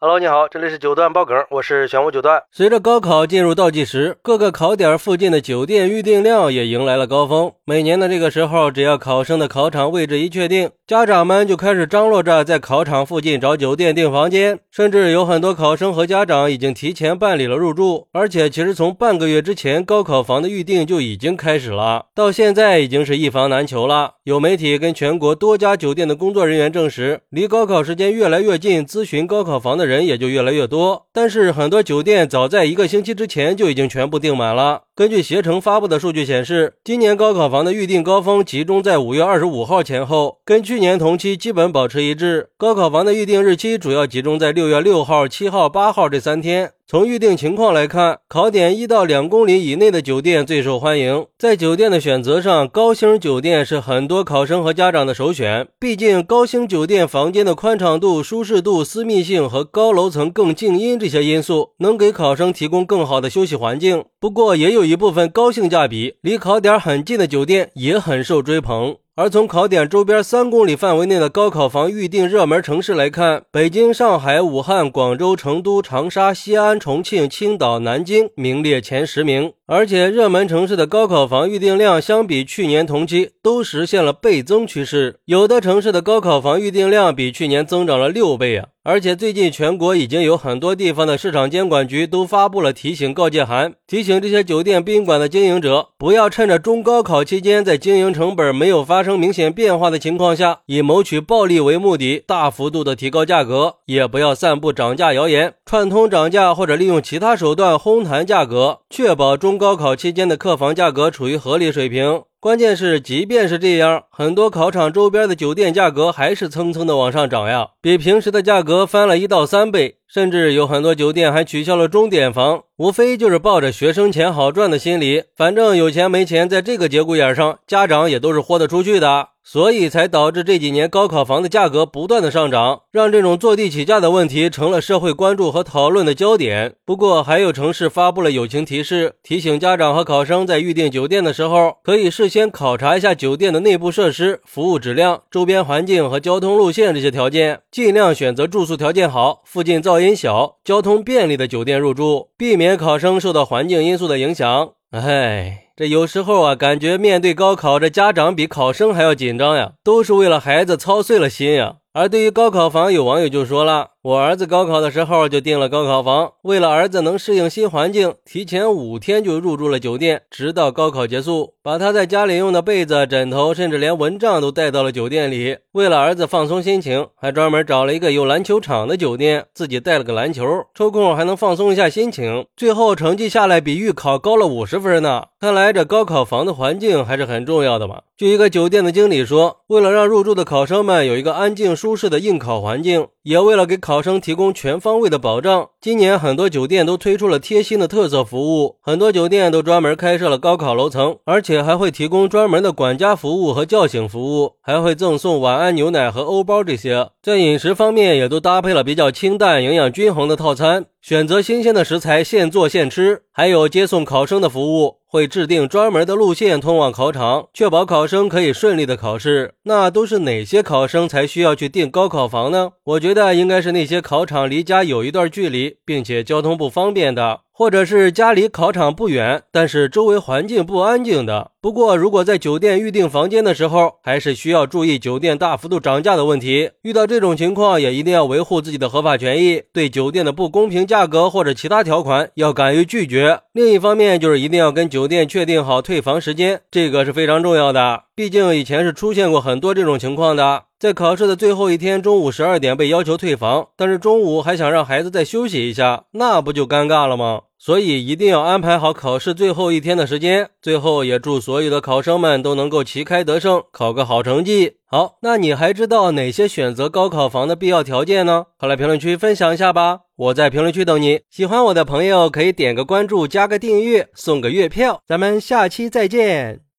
Hello，你好，这里是九段爆梗，我是玄武九段。随着高考进入倒计时，各个考点附近的酒店预订量也迎来了高峰。每年的这个时候，只要考生的考场位置一确定，家长们就开始张罗着在考场附近找酒店订房间，甚至有很多考生和家长已经提前办理了入住。而且，其实从半个月之前，高考房的预订就已经开始了，到现在已经是一房难求了。有媒体跟全国多家酒店的工作人员证实，离高考时间越来越近，咨询高考房的人也就越来越多。但是很多酒店早在一个星期之前就已经全部订满了。根据携程发布的数据显示，今年高考房的预订高峰集中在五月二十五号前后，跟去年同期基本保持一致。高考房的预订日期主要集中在六月六号、七号、八号这三天。从预订情况来看，考点一到两公里以内的酒店最受欢迎。在酒店的选择上，高星酒店是很多考生和家长的首选。毕竟，高星酒店房间的宽敞度、舒适度、私密性和高楼层更静音这些因素，能给考生提供更好的休息环境。不过，也有一部分高性价比、离考点很近的酒店也很受追捧。而从考点周边三公里范围内的高考房预定热门城市来看，北京、上海、武汉、广州、成都、长沙、西安、重庆、青岛、南京名列前十名。而且，热门城市的高考房预订量相比去年同期都实现了倍增趋势，有的城市的高考房预订量比去年增长了六倍啊！而且最近全国已经有很多地方的市场监管局都发布了提醒告诫函，提醒这些酒店宾馆的经营者不要趁着中高考期间在经营成本没有发生明显变化的情况下，以谋取暴利为目的，大幅度的提高价格，也不要散布涨价谣言，串通涨价或者利用其他手段哄抬价格，确保中高考期间的客房价格处于合理水平。关键是，即便是这样，很多考场周边的酒店价格还是蹭蹭的往上涨呀，比平时的价格翻了一到三倍，甚至有很多酒店还取消了钟点房，无非就是抱着学生钱好赚的心理，反正有钱没钱，在这个节骨眼上，家长也都是豁得出去的。所以才导致这几年高考房的价格不断的上涨，让这种坐地起价的问题成了社会关注和讨论的焦点。不过，还有城市发布了友情提示，提醒家长和考生在预订酒店的时候，可以事先考察一下酒店的内部设施、服务质量、周边环境和交通路线这些条件，尽量选择住宿条件好、附近噪音小、交通便利的酒店入住，避免考生受到环境因素的影响。哎。这有时候啊，感觉面对高考，这家长比考生还要紧张呀，都是为了孩子操碎了心呀。而对于高考房，有网友就说了：“我儿子高考的时候就订了高考房，为了儿子能适应新环境，提前五天就入住了酒店，直到高考结束，把他在家里用的被子、枕头，甚至连蚊帐都带到了酒店里。为了儿子放松心情，还专门找了一个有篮球场的酒店，自己带了个篮球，抽空还能放松一下心情。最后成绩下来比预考高了五十分呢。看来这高考房的环境还是很重要的嘛。”据一个酒店的经理说，为了让入住的考生们有一个安静舒适的应考环境，也为了给考考生提供全方位的保障，今年很多酒店都推出了贴心的特色服务。很多酒店都专门开设了高考楼层，而且还会提供专门的管家服务和叫醒服务，还会赠送晚安牛奶和欧包这些。在饮食方面，也都搭配了比较清淡、营养均衡的套餐，选择新鲜的食材现做现吃，还有接送考生的服务。会制定专门的路线通往考场，确保考生可以顺利的考试。那都是哪些考生才需要去订高考房呢？我觉得应该是那些考场离家有一段距离，并且交通不方便的。或者是家离考场不远，但是周围环境不安静的。不过，如果在酒店预订房间的时候，还是需要注意酒店大幅度涨价的问题。遇到这种情况，也一定要维护自己的合法权益，对酒店的不公平价格或者其他条款要敢于拒绝。另一方面，就是一定要跟酒店确定好退房时间，这个是非常重要的。毕竟以前是出现过很多这种情况的。在考试的最后一天，中午十二点被要求退房，但是中午还想让孩子再休息一下，那不就尴尬了吗？所以一定要安排好考试最后一天的时间。最后也祝所有的考生们都能够旗开得胜，考个好成绩。好，那你还知道哪些选择高考房的必要条件呢？快来评论区分享一下吧！我在评论区等你。喜欢我的朋友可以点个关注，加个订阅，送个月票。咱们下期再见。